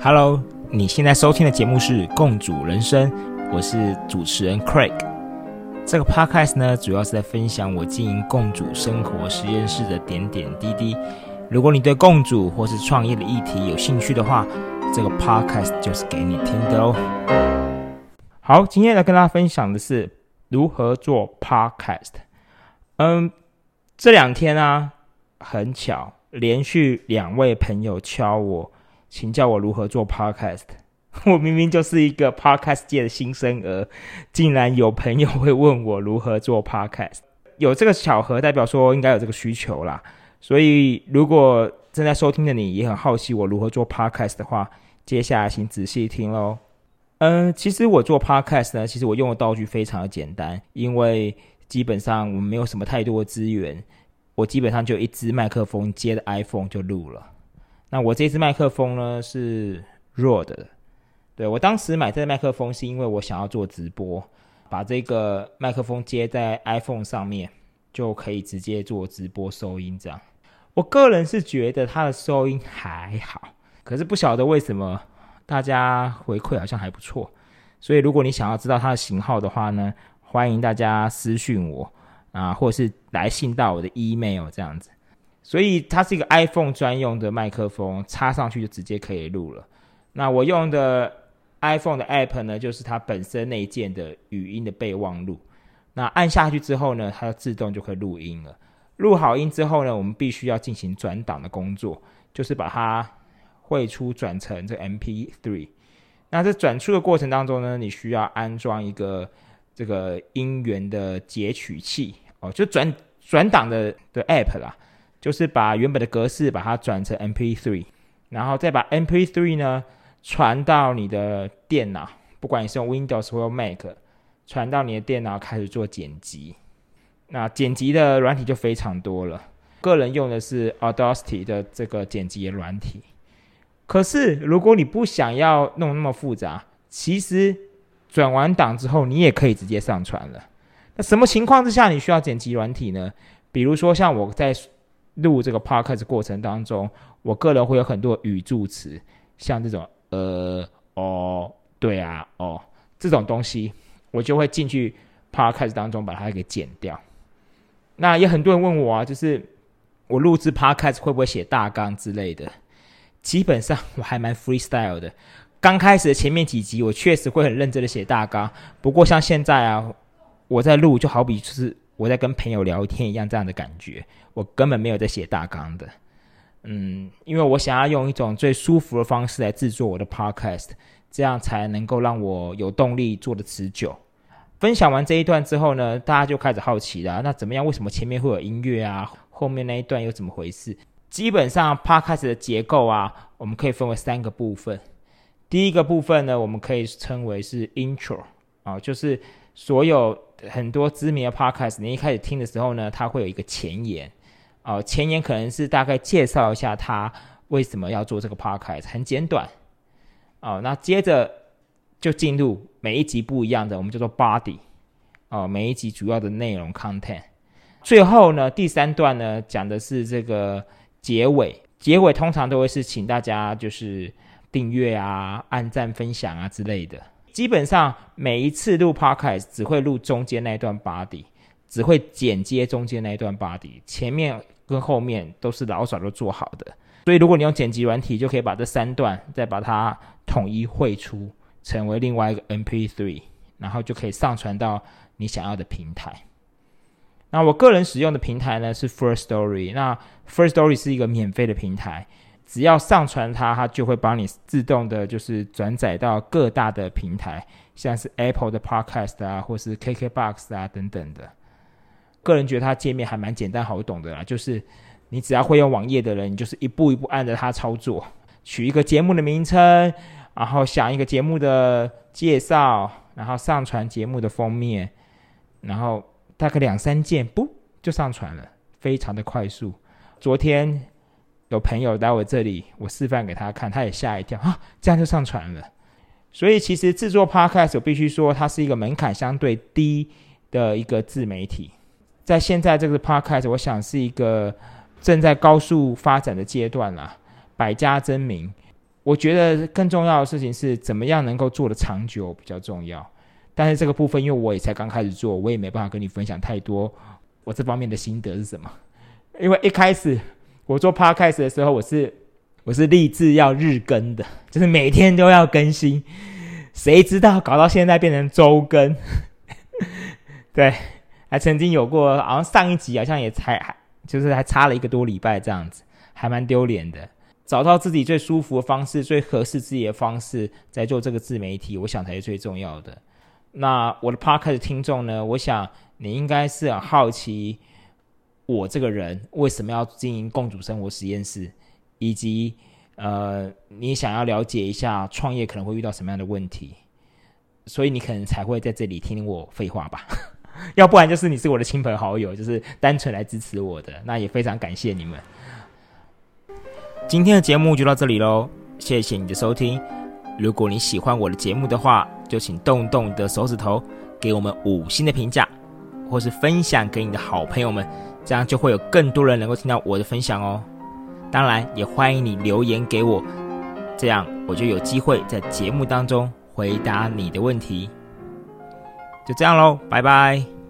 Hello，你现在收听的节目是《共主人生》，我是主持人 Craig。这个 Podcast 呢，主要是在分享我经营共主生活实验室的点点滴滴。如果你对共主或是创业的议题有兴趣的话，这个 Podcast 就是给你听的哦。好，今天来跟大家分享的是如何做 Podcast。嗯，这两天啊，很巧，连续两位朋友敲我。请教我如何做 podcast。我明明就是一个 podcast 界的新生儿，竟然有朋友会问我如何做 podcast。有这个巧合，代表说应该有这个需求啦。所以，如果正在收听的你也很好奇我如何做 podcast 的话，接下来请仔细听喽。嗯，其实我做 podcast 呢，其实我用的道具非常的简单，因为基本上我们没有什么太多的资源，我基本上就一支麦克风接的 iPhone 就录了。那我这支麦克风呢是 r o d 的，对我当时买这个麦克风是因为我想要做直播，把这个麦克风接在 iPhone 上面就可以直接做直播收音。这样，我个人是觉得它的收音还好，可是不晓得为什么大家回馈好像还不错。所以如果你想要知道它的型号的话呢，欢迎大家私讯我啊，或者是来信到我的 email 这样子。所以它是一个 iPhone 专用的麦克风，插上去就直接可以录了。那我用的 iPhone 的 App 呢，就是它本身内建的语音的备忘录。那按下去之后呢，它自动就可以录音了。录好音之后呢，我们必须要进行转档的工作，就是把它汇出转成这 MP3。那在转出的过程当中呢，你需要安装一个这个音源的截取器哦，就转转档的的 App 啦。就是把原本的格式把它转成 MP3，然后再把 MP3 呢传到你的电脑，不管你是用 Windows 或 Mac，传到你的电脑开始做剪辑。那剪辑的软体就非常多了，个人用的是 Audacity 的这个剪辑软体。可是如果你不想要弄那么复杂，其实转完档之后你也可以直接上传了。那什么情况之下你需要剪辑软体呢？比如说像我在录这个 podcast 过程当中，我个人会有很多语助词，像这种呃哦对啊哦这种东西，我就会进去 podcast 当中把它给剪掉。那也很多人问我啊，就是我录制 podcast 会不会写大纲之类的？基本上我还蛮 freestyle 的。刚开始的前面几集，我确实会很认真的写大纲。不过像现在啊，我在录就好比就是。我在跟朋友聊天一样，这样的感觉，我根本没有在写大纲的，嗯，因为我想要用一种最舒服的方式来制作我的 podcast，这样才能够让我有动力做的持久。分享完这一段之后呢，大家就开始好奇了，那怎么样？为什么前面会有音乐啊？后面那一段又怎么回事？基本上 podcast 的结构啊，我们可以分为三个部分。第一个部分呢，我们可以称为是 intro 啊，就是所有。很多知名的 podcast，你一开始听的时候呢，它会有一个前言，哦，前言可能是大概介绍一下他为什么要做这个 podcast，很简短，哦，那接着就进入每一集不一样的，我们叫做 body，哦，每一集主要的内容 content，最后呢，第三段呢讲的是这个结尾，结尾通常都会是请大家就是订阅啊、按赞、分享啊之类的。基本上每一次录 podcast 只会录中间那一段 body，只会剪接中间那一段 body，前面跟后面都是老早都做好的。所以如果你用剪辑软体，就可以把这三段再把它统一汇出，成为另外一个 MP3，然后就可以上传到你想要的平台。那我个人使用的平台呢是 First Story，那 First Story 是一个免费的平台。只要上传它，它就会帮你自动的，就是转载到各大的平台，像是 Apple 的 Podcast 啊，或是 KKBox 啊等等的。个人觉得它界面还蛮简单好懂的啦，就是你只要会用网页的人，你就是一步一步按着它操作，取一个节目的名称，然后想一个节目的介绍，然后上传节目的封面，然后大概两三键，不就上传了，非常的快速。昨天。有朋友来我这里，我示范给他看，他也吓一跳啊！这样就上传了。所以其实制作 Podcast 我必须说，它是一个门槛相对低的一个自媒体。在现在这个 Podcast，我想是一个正在高速发展的阶段啦。百家争鸣。我觉得更重要的事情是怎么样能够做的长久比较重要。但是这个部分，因为我也才刚开始做，我也没办法跟你分享太多我这方面的心得是什么。因为一开始我做 podcast 的时候，我是我是立志要日更的，就是每天都要更新。谁知道搞到现在变成周更？对，还曾经有过，好像上一集好像也才还就是还差了一个多礼拜这样子，还蛮丢脸的。找到自己最舒服的方式，最合适自己的方式，在做这个自媒体，我想才是最重要的。那我的 podcast 听众呢？我想你应该是很好奇我这个人为什么要经营共主生活实验室，以及呃，你想要了解一下创业可能会遇到什么样的问题，所以你可能才会在这里听听我废话吧。要不然就是你是我的亲朋好友，就是单纯来支持我的，那也非常感谢你们。今天的节目就到这里喽，谢谢你的收听。如果你喜欢我的节目的话，就请动动你的手指头，给我们五星的评价，或是分享给你的好朋友们，这样就会有更多人能够听到我的分享哦。当然，也欢迎你留言给我，这样我就有机会在节目当中回答你的问题。就这样喽，拜拜。